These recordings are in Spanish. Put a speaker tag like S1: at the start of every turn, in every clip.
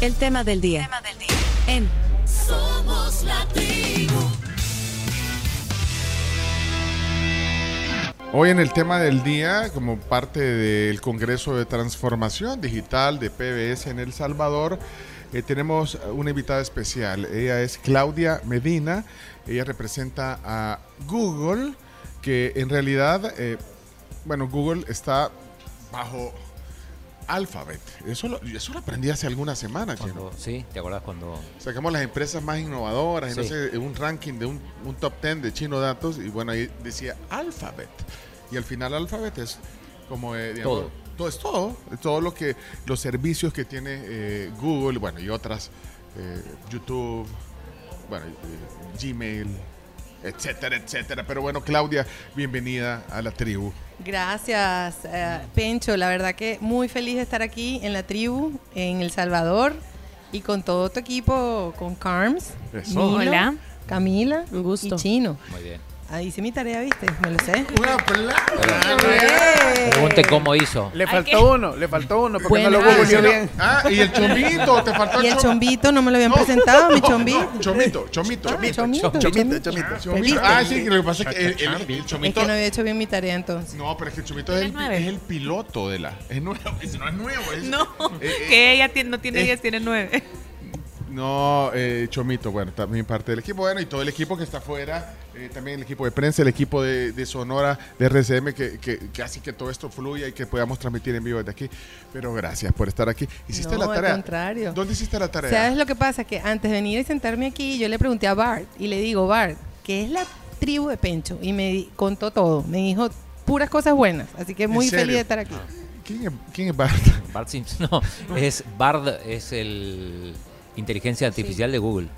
S1: El tema del día. En
S2: Somos la.
S3: Hoy en el tema del día, como parte del Congreso de Transformación Digital de PBS en El Salvador, eh, tenemos una invitada especial. Ella es Claudia Medina. Ella representa a Google, que en realidad, eh, bueno, Google está bajo Alphabet. Eso lo, eso lo aprendí hace algunas semanas.
S4: Cuando- sí, ¿te acuerdas cuando
S3: Sacamos las empresas más innovadoras, y no
S4: Sí.
S3: sé, un ranking de un, un top 10 de Chino Datos, y bueno, ahí decía Alphabet. Y al final Alphabet es como, eh, digamos,
S4: Todo.
S3: todo es todo, todo lo que, los servicios que tiene eh, Google, bueno, y otras, eh, YouTube, bueno, eh, Gmail, etcétera, etcétera. Pero bueno, Claudia, bienvenida a la tribu.
S5: Gracias, eh, Pencho. La verdad que muy feliz de estar aquí en la tribu, en El Salvador, y con todo tu equipo, con Carms,
S3: Eso.
S5: Milo,
S6: Hola.
S5: Camila
S6: Un gusto.
S5: y Chino.
S4: muy bien.
S5: Ahí hice mi tarea, ¿viste? Me lo sé.
S3: Un aplauso.
S4: Pregunte cómo hizo.
S7: Le faltó
S6: que-
S7: uno, le faltó uno, porque
S5: Bueno,
S7: no lo
S5: ah,
S7: googleó bien.
S3: Ah, y el chombito, te faltó
S5: Y el
S3: chom-
S5: chombito, no me lo habían
S3: No,
S5: presentado, mi chombito.
S3: no, chomito, chomito.
S5: Ah, chomito,
S7: Chomito,
S5: chomito.
S7: chomito.
S3: Chomito.
S5: ¿Viste?
S3: Ah, sí, que lo que pasa es que el, el- el
S5: Es
S3: chomito.
S5: que no había hecho bien mi tarea entonces.
S3: No, pero es que el chomito es el, es el piloto de la. Es nuevo, es- no es nuevo. Es,
S6: No,
S3: eh, eh,
S6: que ella tiene- no tiene
S3: eh,
S6: 10, tiene 9.
S3: No, eh, Chomito, bueno, también parte del equipo. Bueno, y todo el equipo que está afuera, eh, también el equipo de prensa, el equipo de, de Sonora, de RCM, que, que, que hace que todo esto fluya y que podamos transmitir en vivo desde aquí. Pero gracias por estar aquí. ¿Hiciste
S5: No,
S3: la
S5: al
S3: tarea?
S5: contrario.
S3: ¿Dónde hiciste la tarea?
S5: ¿Sabes lo que pasa? Que antes de venir y sentarme aquí, yo le pregunté a Bart y le digo, Bart, ¿qué es la tribu de Pencho? Y me di- contó todo. Me dijo puras cosas buenas. Así que
S3: ¿En
S5: muy feliz de estar aquí.
S3: ¿Quién es, quién es Bart?
S4: Bart Simpson. No, es Bard, es el inteligencia artificial de Google.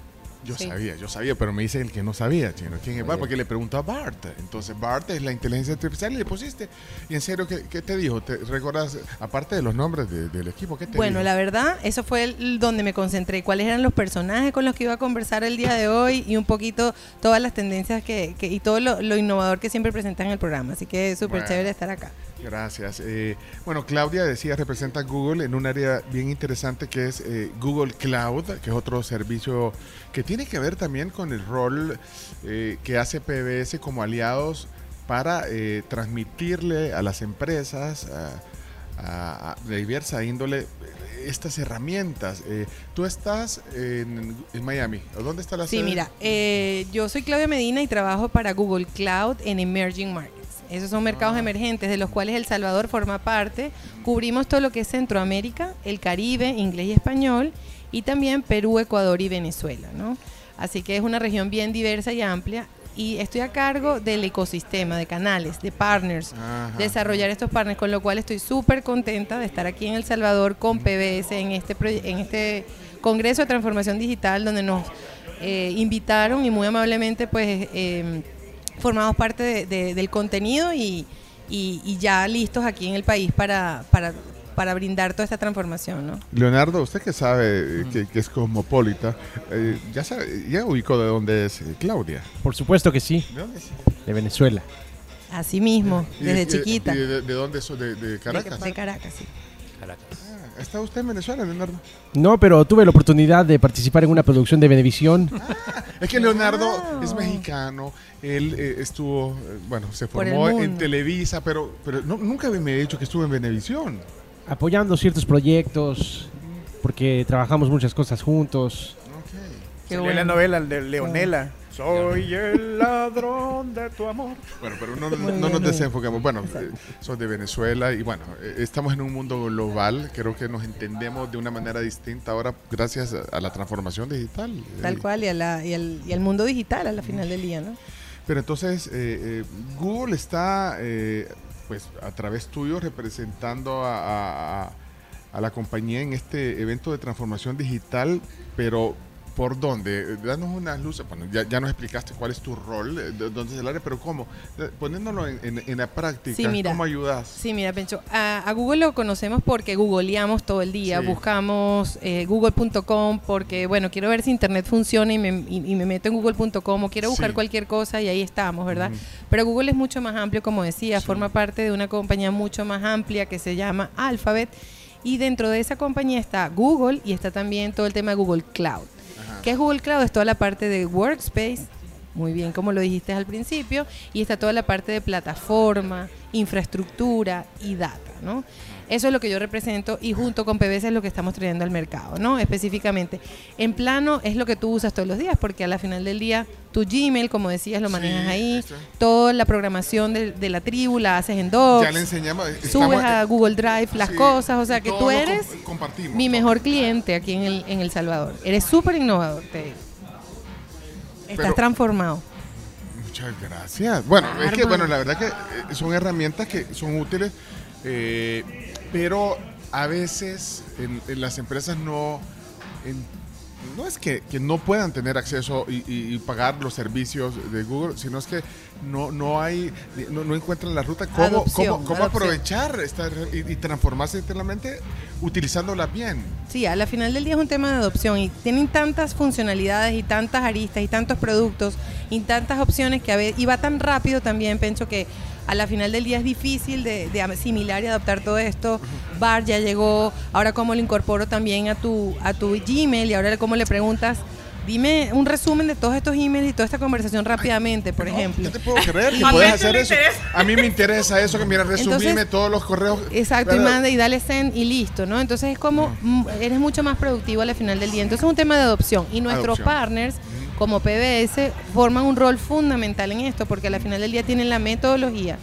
S3: Yo
S5: Sí.
S3: sabía, yo sabía, pero me dice el que no sabía, chino. ¿Quién es Bart? Porque le preguntó a Bart. Entonces, Bart es la inteligencia artificial y le pusiste. Y en serio, ¿qué, qué te dijo? ¿Te recuerdas, aparte de los nombres de- del equipo, qué te
S5: Bueno,
S3: dijo?
S5: la verdad, eso fue el- donde me concentré. ¿Cuáles eran los personajes con los que iba a conversar el día de hoy? Y un poquito todas las tendencias que, que- y todo lo, lo innovador que siempre presentan en el programa. Así que es súper
S3: Bueno.
S5: chévere estar acá.
S3: Gracias. Eh, bueno, Claudia decía, representa a Google en un área bien interesante que es eh, Google Cloud, que es otro servicio que tiene que ver también con el rol eh, que hace PBS como aliados para transmitirle a las empresas a- de diversa índole estas herramientas. Tú estás en, en Miami. ¿Dónde está la
S5: Sí,
S3: sede?
S5: mira, eh, yo soy Claudia Medina y trabajo para Google Cloud en Emerging Markets. Esos son mercados
S3: Ah.
S5: emergentes de los cuales El Salvador forma parte. Cubrimos todo lo que es Centroamérica, el Caribe, inglés y español, y también Perú, Ecuador y Venezuela, ¿no? Así que es una región bien diversa y amplia. Y estoy a cargo del ecosistema de canales, de partners,
S3: Ajá.
S5: desarrollar estos partners, con lo cual estoy súper contenta de estar aquí en El Salvador con PBS en este, en este Congreso de Transformación Digital, donde nos eh, invitaron y muy amablemente pues eh, formamos parte de- de- del contenido y, y- y ya listos aquí en el país para, para, para brindar toda esta transformación. ¿no?
S3: Leonardo, usted que sabe eh, que, que es cosmopolita, eh, ya, sabe, ya ubicó de dónde es eh, Claudia.
S8: Por supuesto que sí,
S3: ¿De dónde es?
S8: de Venezuela.
S5: Así mismo,
S3: Y
S5: desde
S3: y
S5: chiquita.
S3: y de, de dónde? ¿De, de Caracas?
S5: De Caracas, sí.
S4: Caracas.
S3: Ah, ¿Está usted en Venezuela, Leonardo?
S8: No, pero tuve la oportunidad de participar en una producción de Venevisión.
S3: Es que Leonardo
S5: Wow.
S3: es mexicano, él eh, estuvo, eh, bueno, se formó en. Televisa, pero, pero no- nunca me ha dicho que estuvo en Venevisión.
S8: apoyando ciertos proyectos, porque trabajamos muchas cosas juntos.
S5: Qué bueno.
S7: la novela de Leonela. Soy el ladrón de tu amor.
S3: Bueno, pero no, no- nos
S5: bien.
S3: desenfoquemos. Bueno, eh, sos de Venezuela y bueno, eh, estamos en un mundo global. Creo que nos entendemos de una manera distinta ahora gracias a, a la transformación digital.
S5: Tal
S3: Eh,
S5: cual, y, a la- y al, y al mundo digital a la final del día, ¿no?
S3: Pero entonces, eh, Google está, pues, a través tuyo representando a- a la compañía en este evento de transformación digital, pero ¿por dónde? Eh, Danos unas luces. Bueno, ya, ya nos explicaste cuál es tu rol, eh, de- dónde es el área, pero ¿cómo? Eh, Poniéndolo en, en- en la práctica,
S5: Sí, mira.
S3: ¿cómo ayudas?
S5: Sí, mira, Pencho, a, a Google lo conocemos porque googleamos todo el día,
S3: Sí.
S5: buscamos eh, google.com porque, bueno, quiero ver si internet funciona y me, y- y me meto en google.com o quiero buscar
S3: Sí.
S5: cualquier cosa y ahí estamos, ¿verdad? Pero Google es mucho más amplio, como decía, forma parte de una compañía mucho más amplia que se llama Alphabet Y dentro de esa compañía está Google y está también todo el tema de Google Cloud. ¿Qué es Google Cloud? Es toda la parte de Workspace, muy bien como lo dijiste al principio, y está toda la parte de plataforma, infraestructura y data, ¿no? Eso es lo que yo represento y junto con PBS es lo que estamos trayendo al mercado, ¿no? Específicamente. En plano es lo que tú usas todos los días, porque a la final del día tu Gmail, como decías, lo manejas
S3: Sí,
S5: ahí.
S3: eso.
S5: Toda la programación de, de la tribu la haces en Docs.
S3: Ya le enseñamos.
S5: Subes a Google Drive las
S3: sí,
S5: cosas, o sea que tú eres
S3: comp-
S5: mi mejor cliente aquí en el, en el Salvador. Eres súper innovador, te digo. Estás
S3: Pero-
S5: transformado.
S3: Muchas gracias. Bueno, es que bueno, la verdad que eh, son herramientas que son útiles, eh, pero a veces en, en las empresas no, en- no es que, que no puedan tener acceso y, y- y pagar los servicios de Google, sino es que no, no hay, no, no encuentran la ruta cómo,
S5: Adopción,
S3: cómo, cómo aprovechar esta, y, y transformarse internamente utilizándola bien.
S5: Sí, a la final del día es un tema de adopción y tienen tantas funcionalidades y tantas aristas y tantos productos y tantas opciones que a veces, y va tan rápido también, Pencho, que a la final del día es difícil de, de asimilar y adaptar todo esto. Bar ya llegó, ahora cómo lo incorporo también a tu, a tu Gmail y ahora cómo le preguntas, dime un resumen de todos estos emails y toda esta conversación rápidamente, por
S3: No,
S5: ejemplo.
S3: Yo te puedo creer que
S5: A
S3: puedes hacer eso. A mí me interesa eso, que mira, resumime
S5: Entonces-
S3: todos los correos.
S5: Exacto, y manda y dale send y listo, ¿no? Entonces es como mm, eres mucho más productivo al final del día. Entonces es un tema de adopción y nuestros
S3: Adopción.
S5: partners como PBS forman un rol fundamental en esto porque al final del día tienen la metodología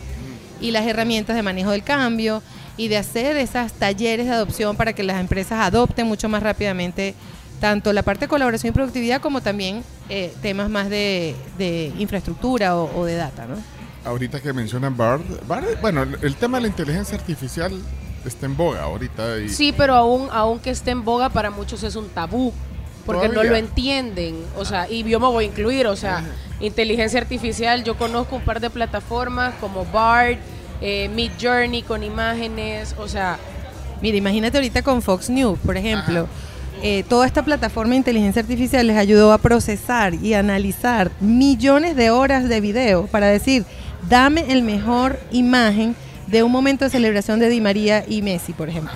S5: y las herramientas de manejo del cambio y de hacer esas talleres de adopción para que las empresas adopten mucho más rápidamente tanto la parte de colaboración y productividad como también eh, temas más de, de infraestructura o, o de data, ¿no?
S3: Ahorita que mencionan Bard, Bard, bueno, el- tema de la inteligencia artificial está en boga ahorita. Y,
S6: Sí, pero aún, aunque esté en boga, para muchos es un tabú. Porque no lo entienden. O sea, y yo me voy a incluir. O sea, inteligencia artificial. Yo conozco un par de plataformas como BART, eh, Mid Journey con imágenes. O sea,
S5: Mira, imagínate ahorita con Fox News, por ejemplo. eh, toda esta plataforma de inteligencia artificial les ayudó a procesar y analizar millones de horas de video para decir, dame el mejor imagen de un momento de celebración de Di María y Messi, por ejemplo.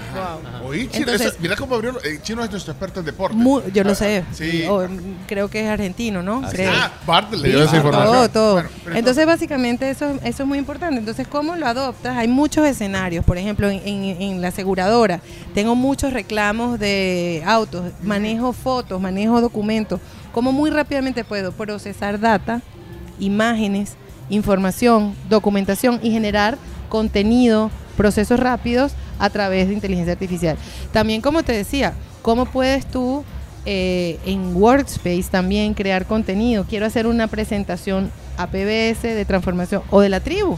S3: Oí, Chino,
S5: Entonces-
S3: eso- mira cómo abrió. eh, Chino es nuestro experto en deporte.
S5: Mu- yo lo
S3: Ah,
S5: sé.
S3: Sí.
S5: O, creo que es argentino, ¿no?
S4: Así
S5: Creo.
S3: Ah, Bart le dio
S5: Sí,
S3: esa información.
S5: Todo, todo.
S3: Bueno,
S5: entonces, básicamente, eso, eso es muy importante. Entonces, ¿cómo lo adoptas? Hay muchos escenarios. Por ejemplo, en, en- en la aseguradora, tengo muchos reclamos de autos, manejo fotos, manejo documentos. ¿Cómo muy rápidamente puedo procesar data, imágenes, información, documentación y generar contenido, procesos rápidos a través de inteligencia artificial? También, como te decía, ¿cómo puedes tú eh, en Workspace también crear contenido. Quiero hacer una presentación a PBS de transformación o de la tribu.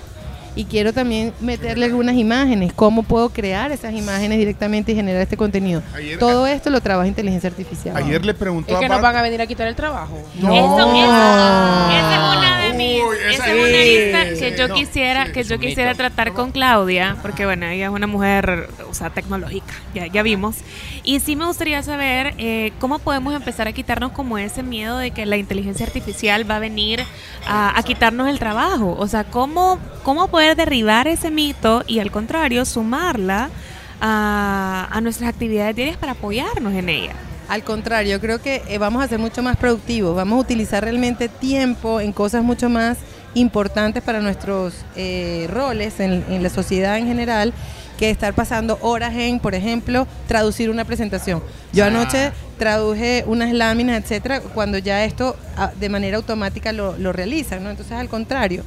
S5: Y quiero también meterle algunas imágenes. ¿Cómo puedo crear esas imágenes directamente y generar este contenido?
S3: Ayer-
S5: Todo esto lo trabaja inteligencia artificial.
S3: Ayer le preguntó
S6: es que
S3: a
S6: nos van a venir a quitar el trabajo.
S5: No.
S9: Eso- esa, esa es una de mis,
S3: Uy, esa
S9: esa es una lista que yo
S3: no,
S9: quisiera,
S3: sí,
S9: que yo quisiera
S4: mito.
S9: tratar con Claudia, porque bueno, ella es una mujer, o sea, tecnológica, ya, ya vimos. Y sí me gustaría saber eh, cómo podemos empezar a quitarnos como ese miedo de que la inteligencia artificial va a venir a, a quitarnos el trabajo. O sea, cómo, cómo poder derribar ese mito y al contrario, sumarla a, a nuestras actividades diarias para apoyarnos en ella.
S5: Al contrario, creo que eh, vamos a ser mucho más productivos, vamos a utilizar realmente tiempo en cosas mucho más importantes para nuestros eh, roles en la sociedad en general que estar pasando horas en, por ejemplo, traducir una presentación. Yo anoche traduje unas láminas, etcétera, cuando ya esto ah, de manera automática lo, lo realizan, ¿no? Entonces, al contrario,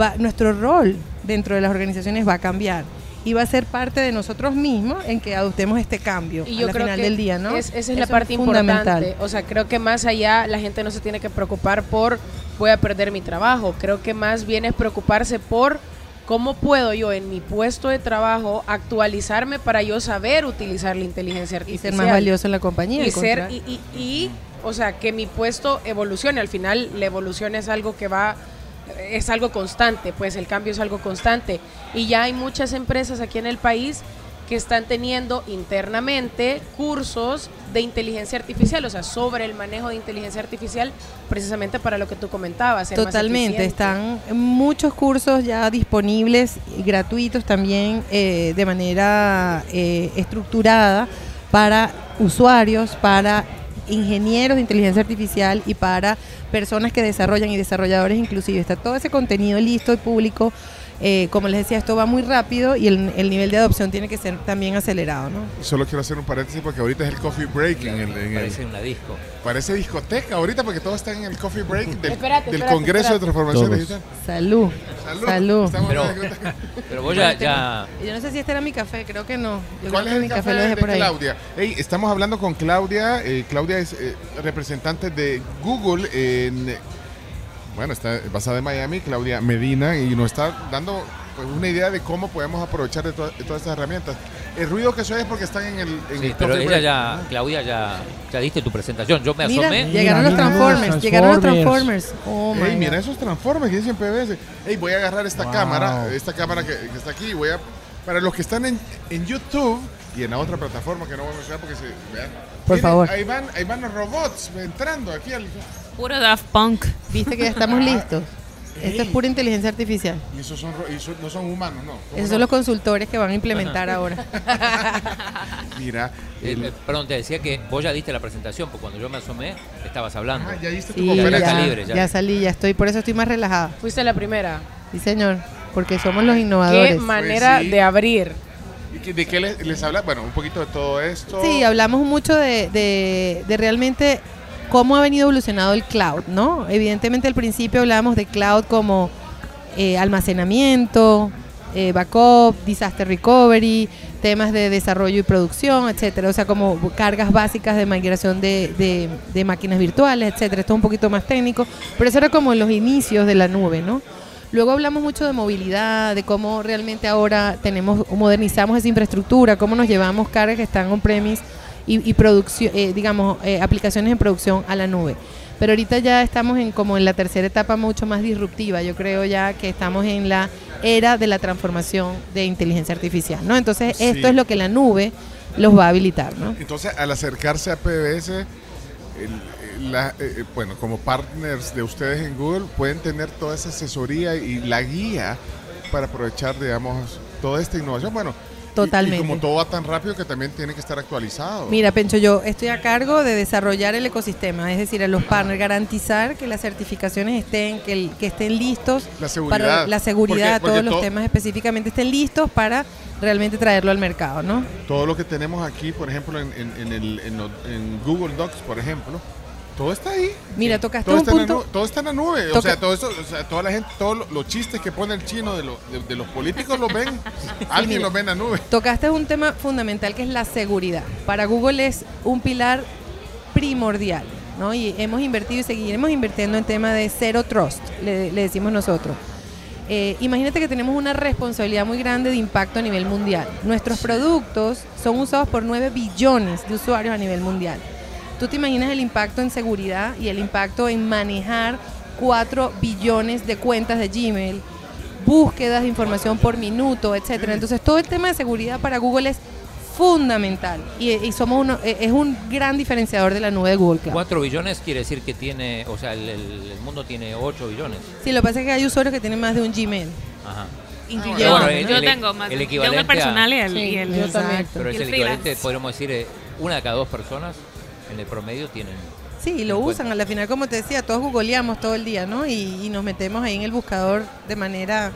S5: va, nuestro rol dentro de las organizaciones va a cambiar y va a ser parte de nosotros mismos en que adoptemos este cambio
S6: Y yo creo
S5: final
S6: que
S5: del día, ¿no?
S6: es- esa es
S5: Eso
S6: la parte
S5: fundamental.
S6: importante. O sea, creo que más allá la gente no se tiene que preocupar por voy a perder mi trabajo. Creo que más bien es preocuparse por cómo puedo yo en mi puesto de trabajo actualizarme para yo saber utilizar la inteligencia
S5: y
S6: artificial.
S5: ser más valioso en la compañía.
S6: y ser y, y- y, o sea que mi puesto evolucione al final la evolución es algo que va es algo constante pues el cambio es algo constante y ya hay muchas empresas aquí en el país que están teniendo internamente cursos de inteligencia artificial, o sea, sobre el manejo de inteligencia artificial, precisamente para lo que tú comentabas.
S5: Totalmente, están muchos cursos ya disponibles y gratuitos también eh, de manera eh, estructurada para usuarios, para ingenieros de inteligencia artificial y para personas que desarrollan y desarrolladores inclusive. Está todo ese contenido listo y público. Eh, como les decía, esto va muy rápido y el, el nivel de adopción tiene que ser también acelerado. ¿no?
S3: Solo quiero hacer un paréntesis porque ahorita es el coffee break en el, en el-
S4: Parece una disco.
S3: parece discoteca ahorita porque todos están en el coffee break del,
S6: Espérate,
S3: del
S6: espérate,
S3: Congreso
S6: espérate.
S3: de Transformación
S8: Todos.
S3: Digital.
S5: Salud.
S3: Salud.
S5: Salud.
S4: Pero-. Pero vos ya, ya
S5: Yo no sé si este era mi café, creo que no. Yo
S3: ¿Cuál
S5: creo
S3: es
S5: que
S3: el
S5: mi
S3: café,
S5: lo dejé
S3: de
S5: por ahí.
S3: Claudia? Estamos hablando con Claudia. eh, Claudia es eh, representante de Google en... Bueno, está basada en Miami, Claudia Medina, y nos está dando pues, una idea de cómo podemos aprovechar de, to- de todas estas herramientas. El ruido que oye es porque están en el... En
S4: Sí,
S3: el
S4: pero ella
S3: break.
S4: ya, Claudia ya, ya diste tu presentación. Yo me
S5: Mira,
S4: asomé.
S5: llegaron los
S8: Mira, mira,
S5: Transformers, llegaron los
S8: Transformers.
S5: Transformers. Oh my
S3: Ey, mira
S5: God.
S3: esos transformes que dicen PBS. Ey, voy a agarrar esta
S8: Wow.
S3: cámara, esta cámara que, que está aquí. Voy a, para los que están en, en YouTube y en la otra plataforma que no voy a mencionar porque se vean.
S5: Por
S3: Miren,
S5: favor.
S3: Ahí van, ahí van los robots entrando aquí al.
S9: Puro Daft Punk.
S5: Viste que ya estamos listos. Esto es pura inteligencia artificial.
S3: Y esos son, ro- y eso- no son humanos, no. ¿Cómo
S5: Esos
S3: no?
S5: son los consultores que van a implementar ahora.
S3: Mira,
S4: Eh,
S3: el-
S4: eh, perdón, te decía que vos ya diste la presentación, porque cuando yo me asomé, estabas hablando.
S3: ah, ya diste tu
S5: Sí,
S4: ya
S3: conferencia.
S4: está
S5: ya,
S4: libre, ya.
S5: ya salí, ya estoy, por eso estoy más relajada.
S6: Fuiste la primera.
S5: Sí, señor, porque somos los innovadores.
S6: Qué manera
S3: sí.
S6: de abrir.
S3: ¿Y qué- ¿De qué les, les habla? Bueno, un poquito de todo esto.
S5: Sí, hablamos mucho de, de- de realmente cómo ha venido evolucionando el cloud, ¿no? Evidentemente al principio hablábamos de cloud como eh, almacenamiento, eh, backup, disaster recovery, temas de desarrollo y producción, etcétera. O sea, como cargas básicas de migración de, de- de máquinas virtuales, etcétera. Esto es un poquito más técnico, pero eso era como los inicios de la nube, ¿no? Luego hablamos mucho de movilidad, de cómo realmente ahora tenemos, modernizamos esa infraestructura, cómo nos llevamos cargas que están on-premise y, y producción, eh, digamos, eh, aplicaciones en producción a la nube. Pero ahorita ya estamos en como en la tercera etapa mucho más disruptiva. Yo creo ya que estamos en la era de la transformación de inteligencia artificial, ¿no? Entonces
S3: Sí.
S5: esto es lo que la nube los va a habilitar, ¿no?
S3: Entonces, al acercarse a PBS, el- el- la- eh, eh, bueno, como partners de ustedes en Google, pueden tener toda esa asesoría y la guía para aprovechar, digamos, toda esta innovación. Bueno,
S5: Totalmente.
S3: Y, como todo va tan rápido que también tiene que estar actualizado.
S5: Mira, Pencho, yo estoy a cargo de desarrollar el ecosistema, es decir, a los partners, garantizar que las certificaciones estén, que, el- que estén listos
S3: La seguridad.
S5: para la seguridad,
S3: Porque- porque
S5: todos los
S3: to-
S5: temas específicamente estén listos para realmente traerlo al mercado, ¿no?
S3: Todo lo que tenemos aquí, por ejemplo, en, en- en el, en Google Docs, por ejemplo, todo está ahí.
S5: Mira, tocaste
S3: Todo
S5: un
S3: está, en la
S5: punto.
S3: nube, todo está en la nube. O sea, todo eso, o sea, toda la gente, todos lo- los chistes que pone el chino de, lo- de- de los políticos los ven. Alguien
S5: mira.
S3: los ve en la nube.
S5: Tocaste un tema fundamental que es la seguridad. Para Google es un pilar primordial, ¿no? Y hemos invertido y seguiremos invirtiendo en tema de cero trust, le, le decimos nosotros. Eh, imagínate que tenemos una responsabilidad muy grande de impacto a nivel mundial. Nuestros productos son usados por 9 billones de usuarios a nivel mundial. ¿Tú te imaginas el impacto en seguridad y el impacto en manejar 4 billones de cuentas de Gmail, búsquedas de información por minuto, etcétera? Entonces, todo el tema de seguridad para Google es fundamental y, y somos uno, eh, es un gran diferenciador de la nube de Google Cloud.
S4: 4 billones quiere decir que tiene, o sea, el, el- el mundo tiene 8 billones.
S5: Sí, lo que pasa es que hay usuarios que tienen más de un Gmail,
S4: Ajá.
S5: incluyendo.
S4: bueno,
S5: ¿no?
S4: el-
S9: Yo
S4: el-
S9: tengo más.
S4: el equivalente
S9: el personal y el,
S5: Sí,
S9: y el-
S5: yo también.
S4: Pero es el equivalente, podríamos decir, eh, una de cada dos personas en el promedio tienen.
S5: Sí, lo usan. A la final, como te decía, todos googleamos todo el día, ¿no? Y, y nos metemos ahí en el buscador de manera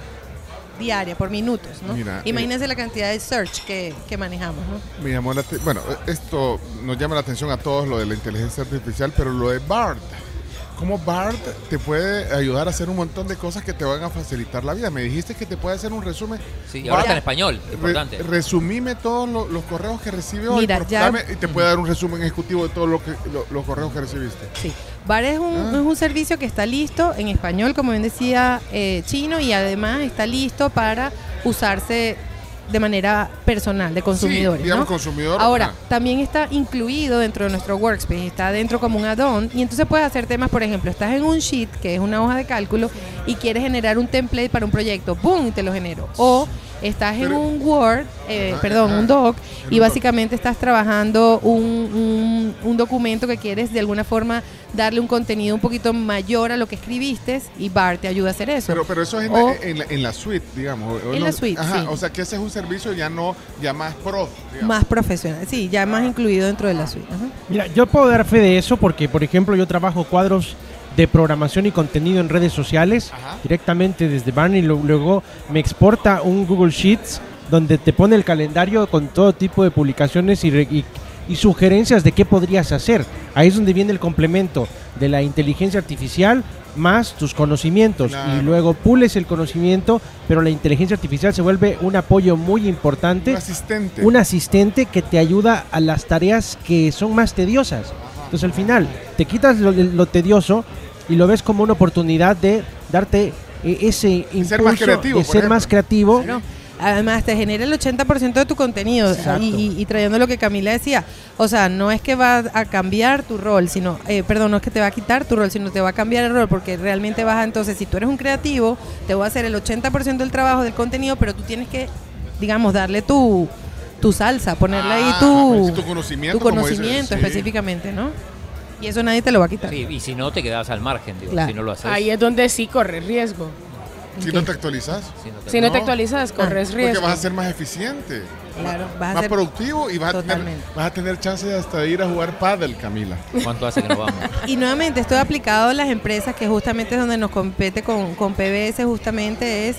S5: diaria, por minutos, ¿no?
S3: Mira,
S5: Imagínense la cantidad de search que, que manejamos, ¿no?
S3: Me llamó la bueno, esto nos llama la atención a todos lo de la inteligencia artificial, pero lo de BART. ¿Cómo BART te puede ayudar a hacer un montón de cosas que te van a facilitar la vida? Me dijiste que te puede hacer un resumen.
S4: Sí, y ahora
S3: Bart,
S4: está en español,
S3: re-
S4: importante.
S3: resumime todos lo- los correos que recibe hoy.
S5: Mira,
S3: por-
S5: ya-
S3: dame- y te puede dar un resumen ejecutivo de todos lo los correos que recibiste.
S5: Sí. VAR es un,
S3: Ah.
S5: es un servicio que está listo en español, como bien decía eh, Chino, y además está listo para usarse de manera personal, de consumidores.
S3: Sí, digamos
S5: ¿no?
S3: consumidor.
S5: Ahora, también está incluido dentro de nuestro workspace, está dentro como un add-on y entonces puedes hacer temas, por ejemplo, estás en un sheet, que es una hoja de cálculo, y quieres generar un template para un proyecto, ¡boom! y te lo genero. O estás en un Word, eh,
S3: Ajá,
S5: perdón,
S3: ajá.
S5: un doc, y
S3: un doc.
S5: básicamente estás trabajando un, un- un documento que quieres de alguna forma darle un contenido un poquito mayor a lo que escribiste y BART te ayuda a hacer eso.
S3: Pero, pero eso es en,
S5: O-
S3: la, en, la, en la suite, digamos.
S5: En
S3: no-
S5: la suite,
S3: Ajá,
S5: sí.
S3: o sea que ese es un servicio ya no, ya más pro. digamos.
S5: más profesional, sí, ya más incluido dentro de la suite. ajá.
S8: Mira, yo puedo dar fe de eso porque, por ejemplo, yo trabajo cuadros de programación y contenido en redes sociales
S3: Ajá.
S8: directamente desde Barney. Luego me exporta un Google Sheets donde te pone el calendario con todo tipo de publicaciones y, y- y sugerencias de qué podrías hacer. Ahí es donde viene el complemento de la inteligencia artificial más tus conocimientos.
S3: Claro.
S8: Y luego pules el conocimiento, pero la inteligencia artificial se vuelve un apoyo muy importante
S3: Un asistente.
S8: un asistente que te ayuda a las tareas que son más tediosas. Entonces al final te quitas lo, lo tedioso y lo ves como una oportunidad de darte eh, ese impulso
S3: ser más creativo,
S8: de ser más creativo.
S5: Claro. Además, te genera el 80% de tu contenido. Y, y- y trayendo lo que Camila decía, o sea, no es que va a cambiar tu rol, sino, eh, perdón, no es que te va a quitar tu rol, sino te va a cambiar el rol, porque realmente vas a, entonces, si tú eres un creativo, te voy a hacer el 80% del trabajo del contenido, pero tú tienes que, digamos, darle tu, tu salsa, ponerle ahí
S3: Ah,
S5: tu,
S3: tu conocimiento,
S5: tu conocimiento
S3: sí.
S5: específicamente, ¿no? Y eso nadie te lo va a quitar.
S4: Sí, y si no, te quedas al margen, digo,
S5: Claro.
S4: si no lo haces.
S6: Ahí es donde sí corres riesgo.
S3: Si no te actualizas.
S4: si no te-
S6: Si no, te
S3: No.
S6: actualizas, corres
S3: Porque
S6: riesgo.
S3: vas a ser más eficiente.
S5: Claro, vas a
S3: más
S5: ser
S3: productivo y vas a, tener, vas a tener chance de hasta de ir a jugar paddle, Camila.
S4: ¿Cuánto hace que no vamos?
S5: Y nuevamente, esto es aplicado a las empresas, que justamente es donde nos compete con, con PBS, justamente es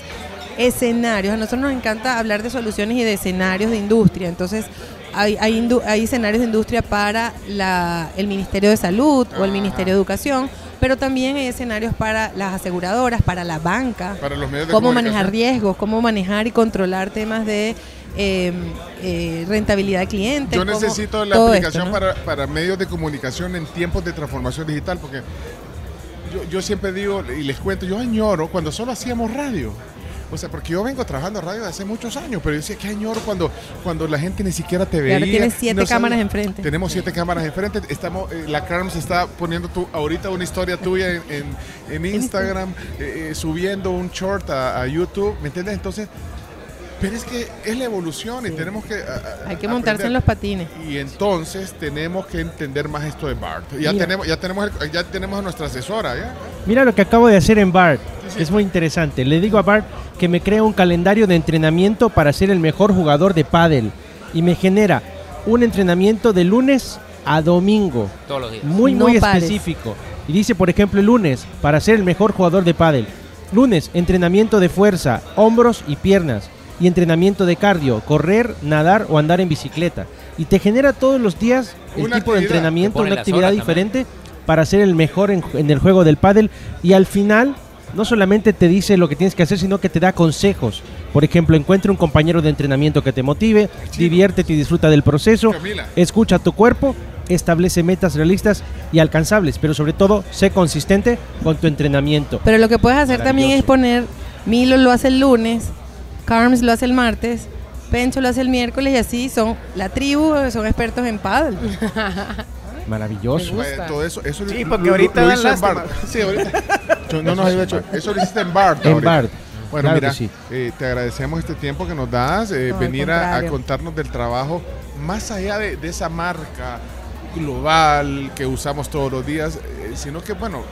S5: escenarios. A nosotros nos encanta hablar de soluciones y de escenarios de industria. Entonces, hay, hay, escenarios de industria para la, el Ministerio de Salud o el Ministerio de Educación, pero también hay escenarios para las aseguradoras, para la banca,
S3: Para los medios de
S5: cómo manejar riesgos, cómo manejar y controlar temas de eh, eh, rentabilidad de clientes.
S3: Yo necesito la
S5: esto,
S3: aplicación
S5: ¿no?
S3: para, para medios de comunicación en tiempos de transformación digital, porque yo, yo siempre digo y les cuento, yo añoro cuando solo hacíamos radio. O sea, porque yo vengo trabajando radio hace muchos años, pero yo decía que añoro cuando, cuando la gente ni siquiera te veía.
S5: ahora tienes siete
S3: no
S5: cámaras enfrente.
S3: Tenemos siete cámaras enfrente. Estamos, eh, la Carms está poniendo tu, ahorita una historia tuya en, en- en Instagram, eh, eh, subiendo un short a, a YouTube, ¿me entiendes? Entonces, pero es que es la evolución y tenemos que... a- a-
S5: Hay que montarse
S3: aprender.
S5: en los patines.
S3: Y entonces tenemos que entender más esto de BART. Ya
S8: Mira.
S3: tenemos, ya tenemos, el- ya tenemos a nuestra asesora, ¿ya?
S8: Mira lo que acabo de hacer en Bart,
S3: sí.
S8: es muy interesante. Le digo a Bart que me crea un calendario de entrenamiento para ser el mejor jugador de pádel y me genera un entrenamiento de lunes a domingo.
S4: Todos los días.
S8: muy
S5: No
S8: muy
S5: pares.
S8: específico. Y dice, por ejemplo, el lunes, para ser el mejor jugador de pádel. Lunes, entrenamiento de fuerza, hombros y piernas. Y entrenamiento de cardio, correr, nadar o andar en bicicleta. Y te genera todos los días el
S3: Una
S8: tipo de entrenamiento, una actividad
S4: también.
S8: diferente para ser el mejor en, en el juego del pádel. Y al final, no solamente te dice lo que tienes que hacer, sino que te da consejos. Por ejemplo, encuentra un compañero de entrenamiento que te motive, diviértete y disfruta del proceso.
S3: Camila.
S8: Escucha tu cuerpo, establece metas realistas y alcanzables, pero sobre todo, sé consistente con tu entrenamiento.
S5: Pero lo que puedes hacer también es poner, Milo lo hace el lunes, Carms lo hace el martes, Pencho lo hace el miércoles y así son la tribu, son expertos en paddle.
S8: Maravilloso.
S6: Me gusta.
S3: Eh, todo eso, eso
S7: Sí,
S3: lo-
S7: porque
S3: lo-
S7: ahorita
S3: lo
S7: dan
S3: hizo en
S7: lástima.
S3: BART. Sí, ahorita. Yo no nos había hecho. Eso lo hiciste en BART.
S8: En
S3: ahorita.
S8: Bart.
S3: Bueno,
S8: Claro
S3: mira,
S8: que sí.
S3: eh, te agradecemos este tiempo que nos das, eh,
S5: No, al
S3: venir a, a
S5: contrario.
S3: contarnos del trabajo, más allá de, de esa marca global que usamos todos los días, eh, sino que, bueno,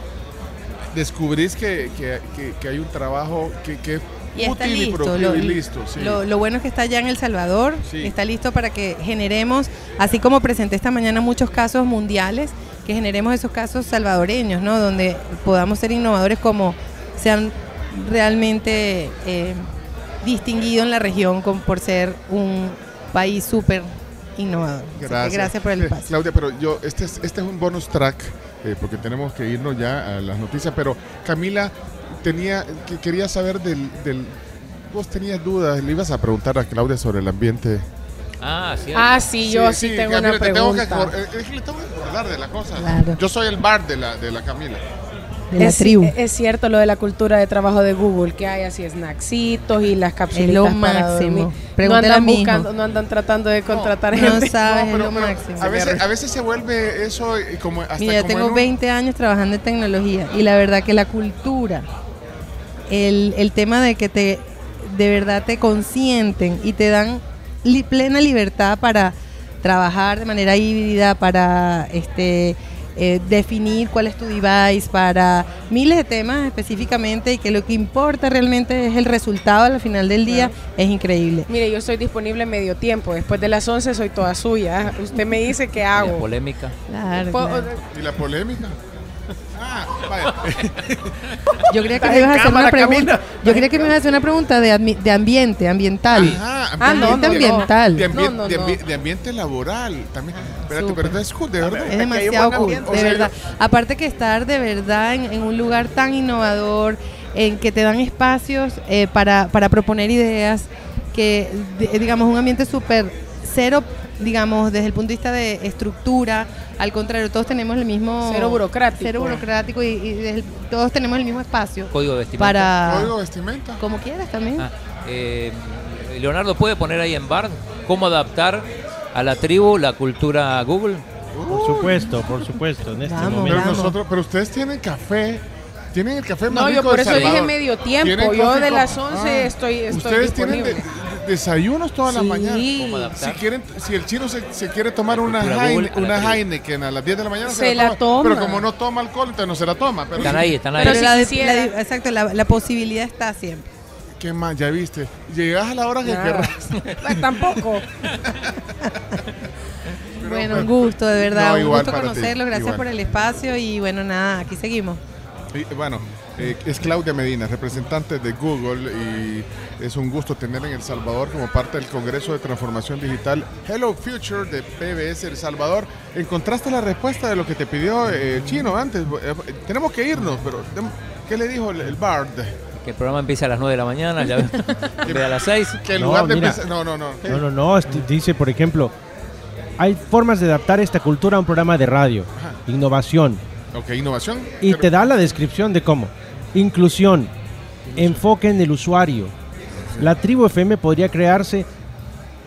S3: descubrís que, que- que- que hay un trabajo que, que
S5: Y está
S3: y
S5: listo.
S3: productivo
S5: Lo,
S3: y listo. sí.
S5: lo- lo bueno es que está ya en El Salvador,
S3: Sí.
S5: está listo para que generemos, así como presenté esta mañana muchos casos mundiales, que generemos esos casos salvadoreños, ¿no? Donde podamos ser innovadores como se han realmente eh, distinguido en la región con- por ser un país súper innovador.
S3: Gracias.
S5: gracias por el
S3: Eh,
S5: espacio.
S3: Claudia, pero yo, este es, este es un bonus track, eh, porque tenemos que irnos ya a las noticias, pero Camila tenía, que quería saber del, del- vos tenías dudas, le ibas a preguntar a Claudia sobre el ambiente.
S4: Ah, sí.
S6: Ah, sí, yo sí, tengo
S3: ya,
S6: una
S3: te tengo que
S6: pregunta.
S3: acor- eh, es que le tengo que acordar de la cosa.
S5: Claro.
S3: Yo soy el bar de la, de la Camila.
S5: De la
S6: es,
S5: tribu.
S6: es cierto lo de la cultura de trabajo de Google, que hay así snacksitos y las cápsulas
S5: Es lo
S6: para
S5: máximo.
S6: dormir. No andan buscando, no andan tratando de contratar
S5: No
S6: gente.
S5: sabes,
S3: No,
S5: es lo máximo.
S3: a, veces, a veces se vuelve eso eh, como hasta
S5: Mira, yo
S3: como
S5: tengo
S3: en un-
S5: 20 años trabajando en tecnología y la verdad que la cultura, el, el tema de que te de verdad te consienten y te dan li- plena libertad para trabajar de manera híbrida, para este eh, definir cuál es tu device, para miles de temas específicamente y que lo que importa realmente es el resultado al final del día, es increíble.
S6: Mire, yo estoy disponible medio tiempo. Después de las 11 soy toda suya. Usted me dice qué
S4: La
S6: hago.
S4: polémica.
S5: Claro,
S6: Po-
S5: claro.
S3: ¿Y la polémica? Ah, vaya.
S5: Yo creía que
S7: Estás
S5: me ibas a
S7: en
S5: hacer una
S7: cámara,
S5: pregunta. Yo creía que me ibas a hacer una pregunta de, admi- de ambiente, ambiental.
S3: Ajá,
S6: Ah, no,
S3: ambiente
S6: no,
S5: ambiental.
S3: De, ambi-
S6: No, no,
S3: de
S6: no.
S3: ambi- de ambiente laboral también. Espérate,
S5: Súper.
S3: pero es cool, de verdad.
S5: Es
S7: Aquí hay un
S5: demasiado
S7: buen
S5: cool,
S7: ambiente.
S5: de
S3: sea,
S5: verdad. Aparte que estar de verdad en, en un lugar tan innovador, en que te dan espacios eh, para, para proponer ideas, que de- digamos un ambiente súper cero, digamos, desde el punto de vista de estructura, al contrario, todos tenemos el mismo...
S6: Cero burocrático.
S5: Cero burocrático y, y desde el- todos tenemos el mismo espacio
S4: Código de vestimenta.
S5: para...
S3: Código de vestimenta.
S5: Como quieras también.
S4: Ah, eh, Leonardo, ¿puede poner ahí en Bard cómo adaptar a la tribu la cultura Google?
S8: Por supuesto, por supuesto. En este
S5: Vamos,
S8: momento.
S3: Pero nosotros, pero ustedes tienen café. Tienen el café más
S6: No, yo por eso dije medio tiempo.
S3: Tienen
S6: Yo de las 11
S3: Ah.
S6: estoy, estoy
S3: Ustedes tienen
S6: disponible.
S3: de- desayunos toda la
S6: Sí.
S3: mañana.
S4: ¿Cómo adaptar?
S3: Si quieren, si el chino se, se quiere tomar una, Heine- una. Heineken a las 10 de la mañana,
S6: Se la toma.
S3: Pero como no toma alcohol, entonces no se la toma. Pero
S4: Están ahí, están ahí.
S6: Pero
S5: la, la- exacto, la, la posibilidad está siempre.
S3: ¿Qué más? Ya viste. Llegas a la hora que querrás.
S6: Pues tampoco.
S5: Bueno, un gusto, de verdad.
S3: No,
S5: un gusto
S3: ti,
S5: conocerlo. Gracias
S3: igual.
S5: por el espacio y bueno, nada, aquí seguimos.
S3: Y, bueno, eh, es Claudia Medina, representante de Google y es un gusto tener en El Salvador como parte del Congreso de Transformación Digital Hello Future de PBS El Salvador. ¿Encontraste la respuesta de lo que te pidió eh, el chino antes? Eh, tenemos que irnos, pero ¿qué le dijo el, el Bard?
S4: Que el programa empieza a las 9 de la mañana, ya a las 6.
S3: Que en
S8: No,
S3: lugar de
S8: mira.
S3: empezar- No, no, no.
S8: No, no, no. dice, por ejemplo, hay formas de adaptar esta cultura a un programa de radio.
S3: Ajá.
S8: Innovación.
S3: Ok, innovación.
S8: Y
S3: Pero-
S8: te da la descripción de cómo. Inclusión. Enfoque en el usuario. La tribu FM podría crearse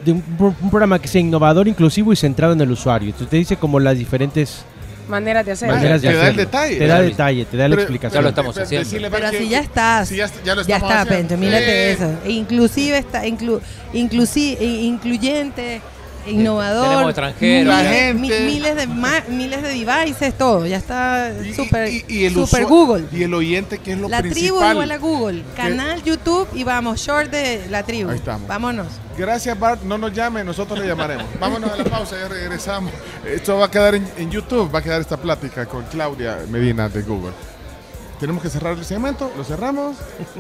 S8: de un, pro- un programa que sea innovador, inclusivo y centrado en el usuario. Entonces te dice como las diferentes
S6: Maneras de hacer.
S8: maneras de
S3: te da el detalle.
S8: Te da
S4: Pero-
S8: detalle, te da la explicación.
S4: Ya lo estamos haciendo.
S5: Pero
S3: que-
S5: así ya estás.
S3: Ya, ya lo
S5: Ya
S3: estamos
S5: está,
S3: haciendo.
S5: Pencho, mírate
S3: Eh,
S5: eso. Inclusive está, inclu, inclusi- e- incluyente, innovador.
S4: tenemos extranjeros.
S5: Miles,
S3: La gente.
S5: mi- miles de ma- miles de devices, todo. Ya está súper
S3: y- y el
S5: super
S3: usua-
S5: Google.
S3: Y el oyente, que es lo
S5: La tribu
S3: principal.
S5: igual a Google. Canal YouTube y vamos, short de la tribu.
S3: Ahí estamos.
S5: Vámonos.
S3: Gracias, Bart. No nos llame, nosotros le llamaremos. Vámonos a la pausa, ya regresamos. Esto va a quedar en, en YouTube, va a quedar esta plática con Claudia Medina de Google. Tenemos que cerrar el segmento, lo cerramos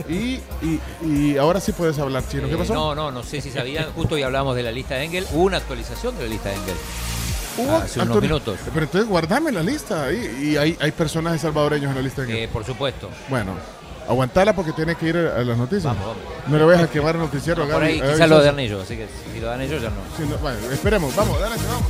S3: y, y- y ahora sí puedes hablar, Chino. ¿Qué
S4: Eh,
S3: pasó?
S4: no, no, no sé si sabían, justo hoy hablamos de la lista de Engel, hubo una actualización de la lista de Engel.
S3: Hubo
S4: hace unos minutos.
S3: Pero entonces guardame la lista ahí. Y hay, hay personajes salvadoreños en la lista.
S4: Eh, por supuesto.
S3: Bueno, aguantala porque tiene que ir a las noticias.
S4: Vamos, vamos.
S3: No le vayas a quemar el noticiero. a
S4: Por ahí quizás lo dan ellos, así que si lo dan ellos ya no.
S3: Sí, no, bueno, esperemos. Vamos, dale, vamos.